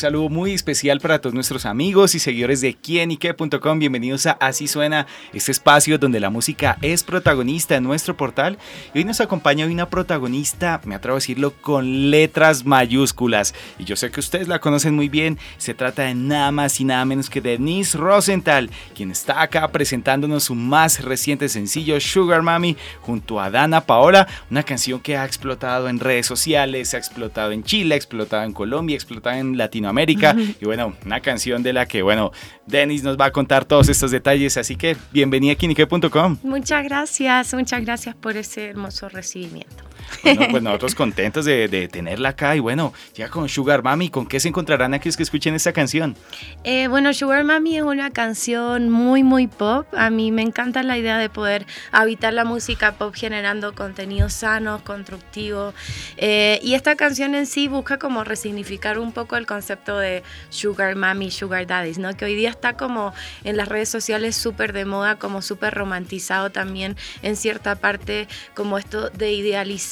Saludo muy especial para todos nuestros amigos y seguidores de quienique.com. Bienvenidos a Así Suena, este espacio donde la música es protagonista en nuestro portal. Y hoy nos acompaña una protagonista, me atrevo a decirlo, con letras mayúsculas. Y yo sé que ustedes la conocen muy bien. Se trata de nada más y nada menos que Denise Rosenthal, quien está acá presentándonos su más reciente sencillo, Sugar Mami, junto a Dana Paola. Una canción que ha explotado en redes sociales, ha explotado en Chile, ha explotado en Colombia, ha explotado en Latinoamérica América. Y bueno, una canción de la que, bueno, Denis nos va a contar todos estos detalles. Así que bienvenida a Kinique.com. Muchas gracias, muchas gracias por ese hermoso recibimiento. Bueno, pues nosotros contentos de, tenerla acá y bueno, ya con Sugar Mami, ¿con qué se encontrarán aquellos que escuchen esta canción? Eh, bueno, Sugar Mami es una canción muy, muy pop. A mí me encanta la idea de poder habitar la música pop generando contenido sano, constructivo. Eh, y esta canción en sí busca como resignificar un poco el concepto de Sugar Mami, Sugar Daddies, ¿no? Que hoy día está como en las redes sociales súper de moda, como súper romantizado también en cierta parte, como esto de idealizar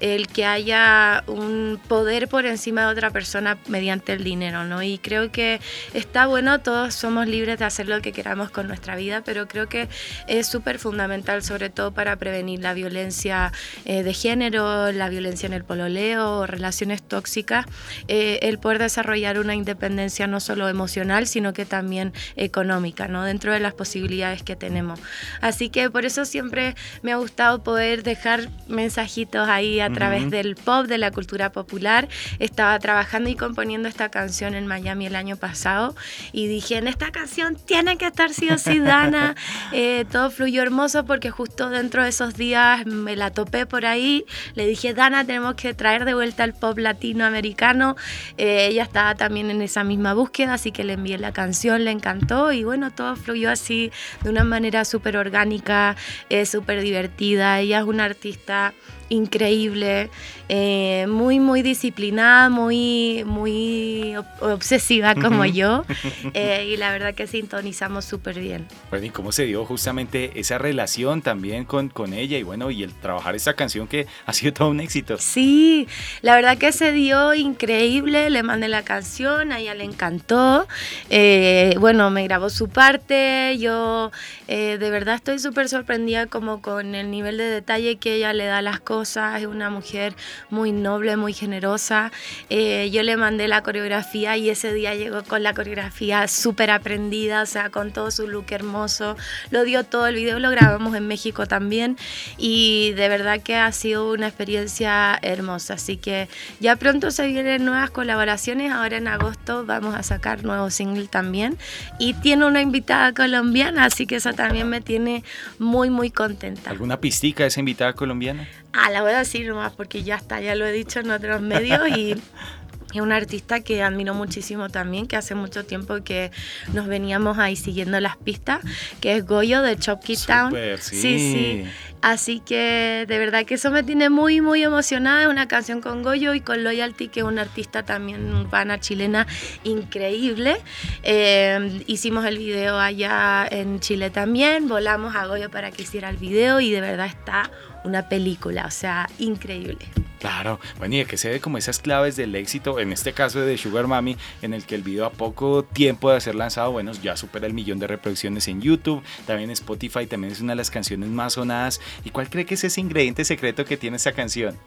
el que haya un poder por encima de otra persona mediante el dinero, ¿no? Y creo que está bueno, todos somos libres de hacer lo que queramos con nuestra vida, pero creo que es súper fundamental, sobre todo para prevenir la violencia eh, de género, la violencia en el pololeo, relaciones tóxicas, eh, el poder desarrollar una independencia no solo emocional, sino que también económica, ¿no? Dentro de las posibilidades que tenemos. Así que por eso siempre me ha gustado poder dejar mensajitos ahí a través del pop, de la cultura popular. Estaba trabajando y componiendo esta canción en Miami el año pasado y dije, en esta canción tiene que estar sí o sí Dana. Eh, todo fluyó hermoso porque justo dentro de esos días me la topé por ahí. Le dije, Dana, tenemos que traer de vuelta el pop latinoamericano. Eh, ella estaba también en esa misma búsqueda, así que le envié la canción, le encantó y bueno, todo fluyó así de una manera súper orgánica, eh, súper divertida. Ella es una artista increíble, eh, muy, muy disciplinada, muy, muy obsesiva como yo. Eh, y la verdad que sintonizamos súper bien. Bueno, ¿y cómo se dio justamente esa relación también con, con ella y bueno, y el trabajar esa canción que ha sido todo un éxito? Sí, la verdad que se dio increíble, le mandé la canción, a ella le encantó. Eh, bueno, me grabó su parte, yo de verdad estoy súper sorprendida como con el nivel de detalle que ella le da a las cosas es una mujer muy noble, muy generosa. Eh, yo le mandé la coreografía y ese día llegó con la coreografía súper aprendida, o sea, con todo su look hermoso. Lo dio todo, el video lo grabamos en México también y de verdad que ha sido una experiencia hermosa. Así que ya pronto se vienen nuevas colaboraciones, ahora en agosto vamos a sacar nuevo single también y tiene una invitada colombiana, así que eso también me tiene muy, muy contenta. ¿Alguna pistica de esa invitada colombiana? La voy a decir nomás porque ya está, ya lo he dicho en otros medios y es un artista que admiro muchísimo también, que hace mucho tiempo que nos veníamos ahí siguiendo las pistas, que es Goyo de Chop Town. Sí. sí, sí. Así que de verdad que eso me tiene muy, muy emocionada. Es una canción con Goyo y con Loyalty, que es una artista también urbana chilena increíble. Eh, hicimos el video allá en Chile también, volamos a Goyo para que hiciera el video y de verdad está una película, o sea, increíble. Claro, bueno, y que se ve como esas claves del éxito, en este caso de Sugar Mami, en el que el video a poco tiempo de ser lanzado, bueno, ya supera el millón de reproducciones en YouTube, también Spotify, también es una de las canciones más sonadas. ¿Y cuál cree que es ese ingrediente secreto que tiene esa canción?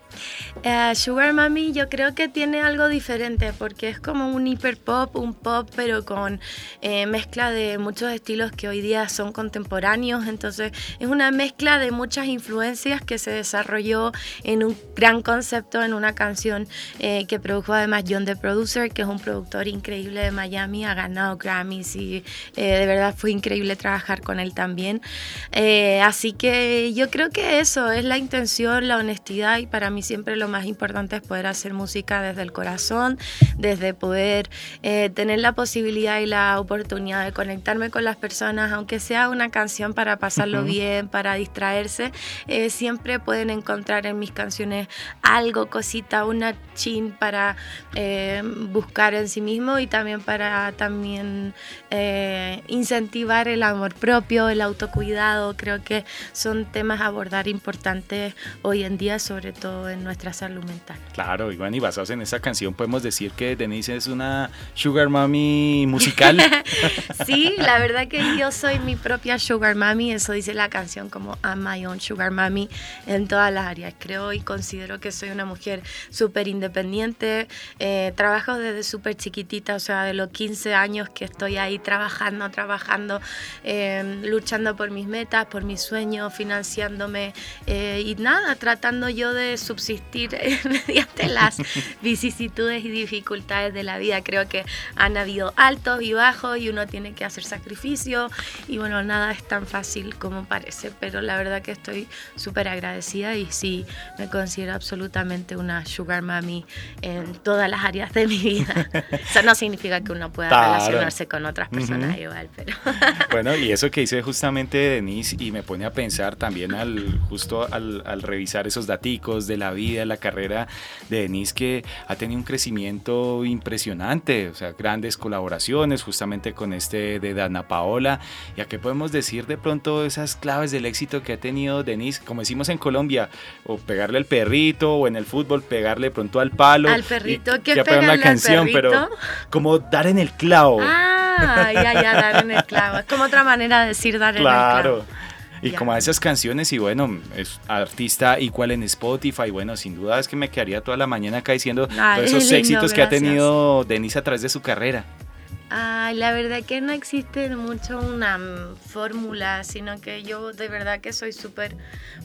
Eh, Sugar Mami yo creo que tiene algo diferente, porque es como un hiper pop, un pop, pero con eh, mezcla de muchos estilos que hoy día son contemporáneos, entonces es una mezcla de muchas influencias que se desarrolló en un gran concepto concepto en una canción eh, que produjo además John the Producer, que es un productor increíble de Miami, ha ganado Grammys y eh, de verdad fue increíble trabajar con él también. Eh, así que yo creo que eso es la intención, la honestidad y para mí siempre lo más importante es poder hacer música desde el corazón, desde poder tener la posibilidad y la oportunidad de conectarme con las personas, aunque sea una canción para pasarlo bien, para distraerse, siempre siempre pueden encontrar en mis canciones algo, cosita, una chin para eh, buscar en sí mismo y también para también eh, incentivar el amor propio, el autocuidado. Creo que son temas a abordar importantes hoy en día, sobre todo en nuestra salud mental. Claro, bueno, y basados en esa canción podemos decir que Denise es una sugar mommy musical. sí, la verdad que yo soy mi propia sugar mommy, eso dice la canción como I'm my own sugar mommy en todas las áreas. Creo y considero que soy una mujer súper independiente, eh, trabajo desde súper chiquitita, o sea, de los 15 años que estoy ahí trabajando, trabajando, eh, luchando por mis metas, por mis sueños, financiándome eh, y nada, tratando yo de subsistir mediante las vicisitudes y dificultades de la vida. Creo que han habido altos y bajos y uno tiene que hacer sacrificio y bueno, nada es tan fácil como parece, pero la verdad que estoy súper agradecida y sí, me considero absolutamente una sugar mommy en todas las áreas de mi vida. Eso no significa que uno pueda relacionarse con otras personas igual, pero... bueno, y eso que hice justamente Denise y me pone a pensar también al justo al, al revisar esos daticos de la vida, la carrera de Denise que ha tenido un crecimiento impresionante, o sea, grandes colaboraciones justamente con este de Dana Paola. ¿Y a qué podemos decir de pronto esas claves del éxito que ha tenido Denise? Como decimos en Colombia, o pegarle al perrito, o en el fútbol pegarle pronto al palo. Al perrito, ¿qué pegarle una canción, pero como dar en el clavo. Ah, ya, ya, dar en el clavo. Es como otra manera de decir dar en el clavo. Claro. Y como a esas canciones, y bueno, es artista igual en Spotify, bueno, sin duda es que me quedaría toda la mañana acá diciendo todos esos éxitos que ha tenido Denise a través de su carrera. Ay, la verdad que no existe mucho una fórmula, sino que yo de verdad que soy súper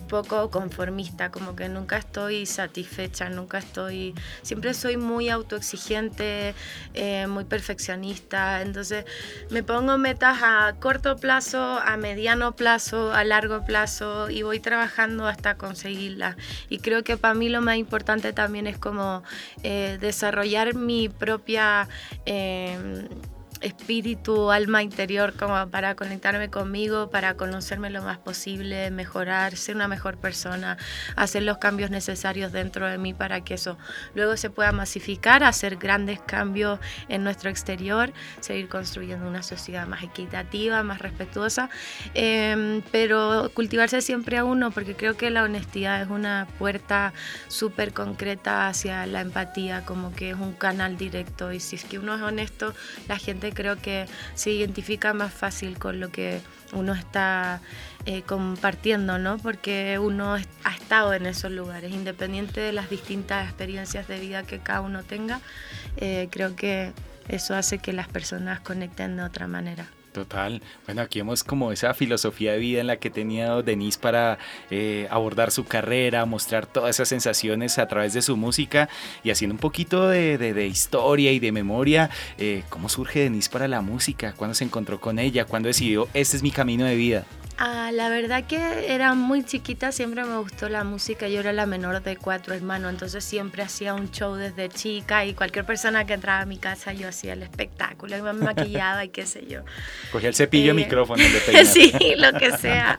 poco conformista, como que nunca estoy satisfecha, nunca estoy, siempre soy muy autoexigente, eh, muy perfeccionista, entonces me pongo metas a corto plazo, a mediano plazo, a largo plazo y voy trabajando hasta conseguirlas. Y creo que para mí lo más importante también es como eh, desarrollar mi propia... Eh, espíritu, alma interior como para conectarme conmigo, para conocerme lo más posible, mejorar, ser una mejor persona, hacer los cambios necesarios dentro de mí para que eso luego se pueda masificar, hacer grandes cambios en nuestro exterior, seguir construyendo una sociedad más equitativa, más respetuosa, em, pero cultivarse siempre a uno porque creo que la honestidad es una puerta súper concreta hacia la empatía, como que es un canal directo y si es que uno es honesto, la gente creo que se identifica más fácil con lo que uno está eh, compartiendo, ¿no? Porque uno ha estado en esos lugares, independiente de las distintas experiencias de vida que cada uno tenga, eh, creo que eso hace que las personas conecten de otra manera. Total. Bueno, aquí vemos como esa filosofía de vida en la que tenía Denise para eh, abordar su carrera, mostrar todas esas sensaciones a través de su música y haciendo un poquito de, historia y de memoria. Eh, ¿Cómo surge Denise para la música? ¿Cuándo se encontró con ella? ¿Cuándo decidió, este es mi camino de vida? Ah, la verdad que era muy chiquita, siempre me gustó la música, yo era la menor de cuatro hermanos, entonces siempre hacía un show desde chica y cualquier persona que entraba a mi casa yo hacía el espectáculo y me maquillaba y qué sé yo. Cogía el cepillo, eh, micrófono, de Sí, lo que sea.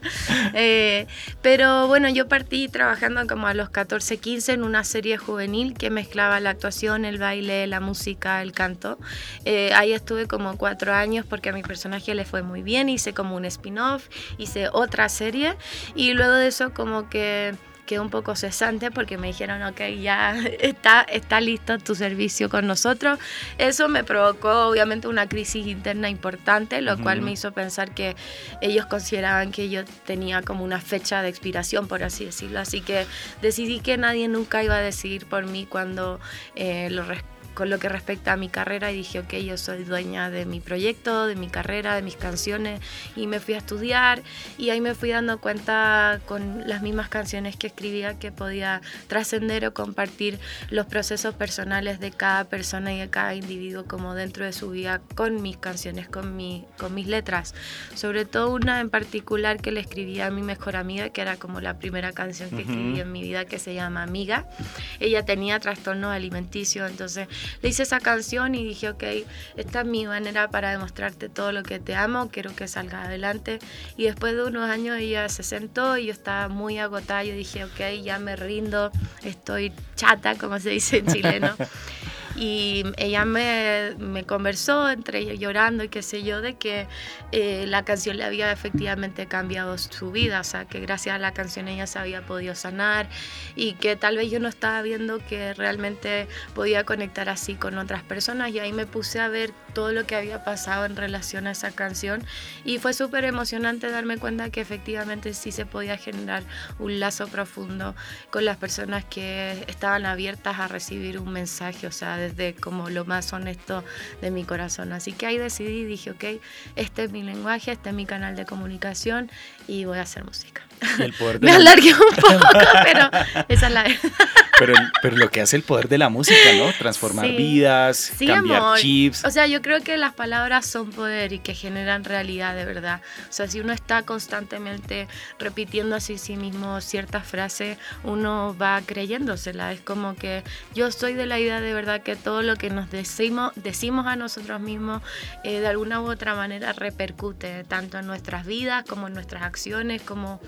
Eh, pero bueno, yo partí trabajando como a los 14, 15 en una serie juvenil que mezclaba la actuación, el baile, la música, el canto. Eh, ahí estuve como cuatro años porque a mi personaje le fue muy bien, hice como un spin-off hice otra serie y luego de eso como que quedé un poco cesante porque me dijeron, ok, ya está, está listo tu servicio con nosotros. Eso me provocó obviamente una crisis interna importante, lo cual me hizo pensar que ellos consideraban que yo tenía como una fecha de expiración, por así decirlo. Así que decidí que nadie nunca iba a decidir por mí cuando eh, lo con lo que respecta a mi carrera y dije, ok, yo soy dueña de mi proyecto, de mi carrera, de mis canciones y me fui a estudiar y ahí me fui dando cuenta con las mismas canciones que escribía que podía trascender o compartir los procesos personales de cada persona y de cada individuo como dentro de su vida con mis canciones, con, mi, con mis letras. Sobre todo una en particular que le escribí a mi mejor amiga, que era como la primera canción que escribí en mi vida que se llama Amiga. Ella tenía trastorno alimenticio, entonces le hice esa canción y dije, ok, esta es mi manera para demostrarte todo lo que te amo, quiero que salga adelante. Y después de unos años ella se sentó y yo estaba muy agotada, yo dije, ok, ya me rindo, estoy chata, como se dice en chileno. y ella me, me, conversó entre llorando y qué sé yo de que eh, la canción le había efectivamente cambiado su vida, o sea que gracias a la canción ella se había podido sanar y que tal vez yo no estaba viendo que realmente podía conectar así con otras personas. Y ahí me puse a ver todo lo que había pasado en relación a esa canción y fue súper emocionante darme cuenta que efectivamente sí se podía generar un lazo profundo con las personas que estaban abiertas a recibir un mensaje, o sea, desde como lo más honesto de mi corazón. Así que ahí decidí, dije, ok, este es mi lenguaje, este es mi canal de comunicación y voy a hacer música. Me alargué un poco, pero esa es la pero, pero lo que hace el poder de la música, ¿no? Transformar vidas, cambiar chips. O sea, yo creo que las palabras son poder y que generan realidad de verdad. O sea, si uno está constantemente repitiendo así sí mismo ciertas frases, uno va creyéndosela. Es como que yo soy de la idea de verdad que todo lo que nos decimos, decimos a nosotros mismos, eh, de alguna u otra manera repercute tanto en nuestras vidas como en nuestras acciones, como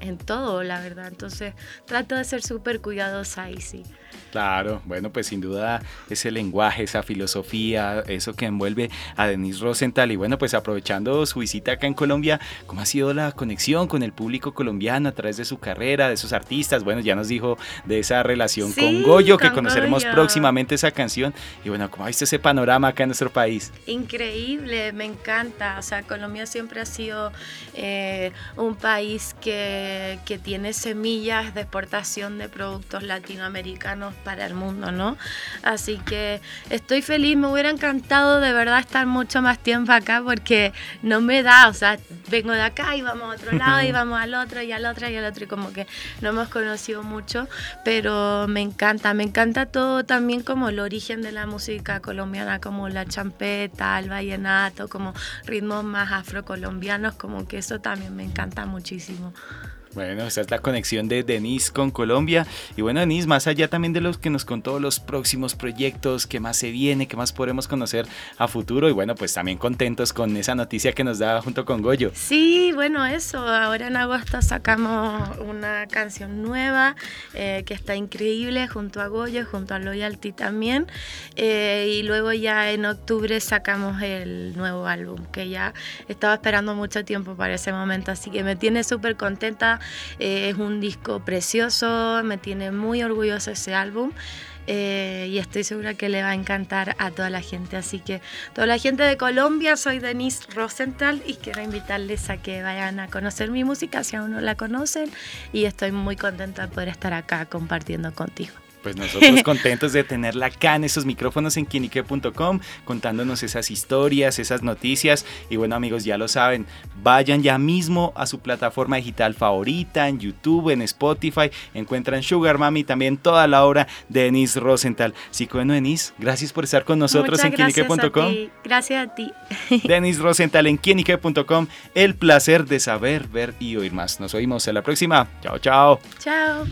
en todo, la verdad. Entonces, trato de ser súper cuidadosa ahí, sí. Claro, bueno, pues sin duda ese lenguaje, esa filosofía, eso que envuelve a Denise Rosenthal. Y bueno, pues aprovechando su visita acá en Colombia, ¿cómo ha sido la conexión con el público colombiano a través de su carrera, de sus artistas? Bueno, ya nos dijo de esa relación con Goyo, que conoceremos próximamente esa canción. Y bueno, ¿cómo ha visto ese panorama acá en nuestro país? Increíble, me encanta. O sea, Colombia siempre ha sido eh, un país que, que tiene semillas de exportación de productos latinoamericanos para el mundo, ¿no? Así que estoy feliz, me hubiera encantado de verdad estar mucho más tiempo acá porque no me da, o sea, vengo de acá y vamos a otro lado y vamos al otro y al otro y al otro y como que no hemos conocido mucho, pero me encanta, me encanta todo también como el origen de la música colombiana, como la champeta, el vallenato, como ritmos más afrocolombianos, como que eso también me encanta muchísimo. 嗯 Bueno, esa es la conexión de Denise con Colombia. Y bueno, Denise, más allá también de los que nos contó los próximos proyectos, qué más se viene, qué más podremos conocer a futuro. Y bueno, pues también contentos con esa noticia que nos da junto con Goyo. Sí, bueno, eso. Ahora en agosto sacamos una canción nueva eh, que está increíble junto a Goyo, junto a Loyalty también. Eh, y luego ya en octubre sacamos el nuevo álbum, que ya estaba esperando mucho tiempo para ese momento. Así que me tiene súper contenta eh, es un disco precioso, me tiene muy orgulloso ese álbum. Eh, y estoy segura que le va a encantar a toda la gente. Así que toda la gente de Colombia, soy Denise Rosenthal y quiero invitarles a que vayan a conocer mi música si aún no la conocen y estoy muy contenta de poder estar acá compartiendo contigo. Pues nosotros contentos de tenerla acá en esos micrófonos en quinique.com contándonos esas historias, esas noticias. Y bueno amigos, ya lo saben, vayan ya mismo a su plataforma digital favorita, en YouTube, en Spotify, encuentran Sugar Mami, también toda la obra de Denise Rosenthal. Así que bueno, Denise, gracias por estar con nosotros en quinique.com. Gracias a ti. Denise Rosenthal en quinique.com, el placer de saber, ver y oír más. Nos oímos en la próxima. Chao, chao. Chao.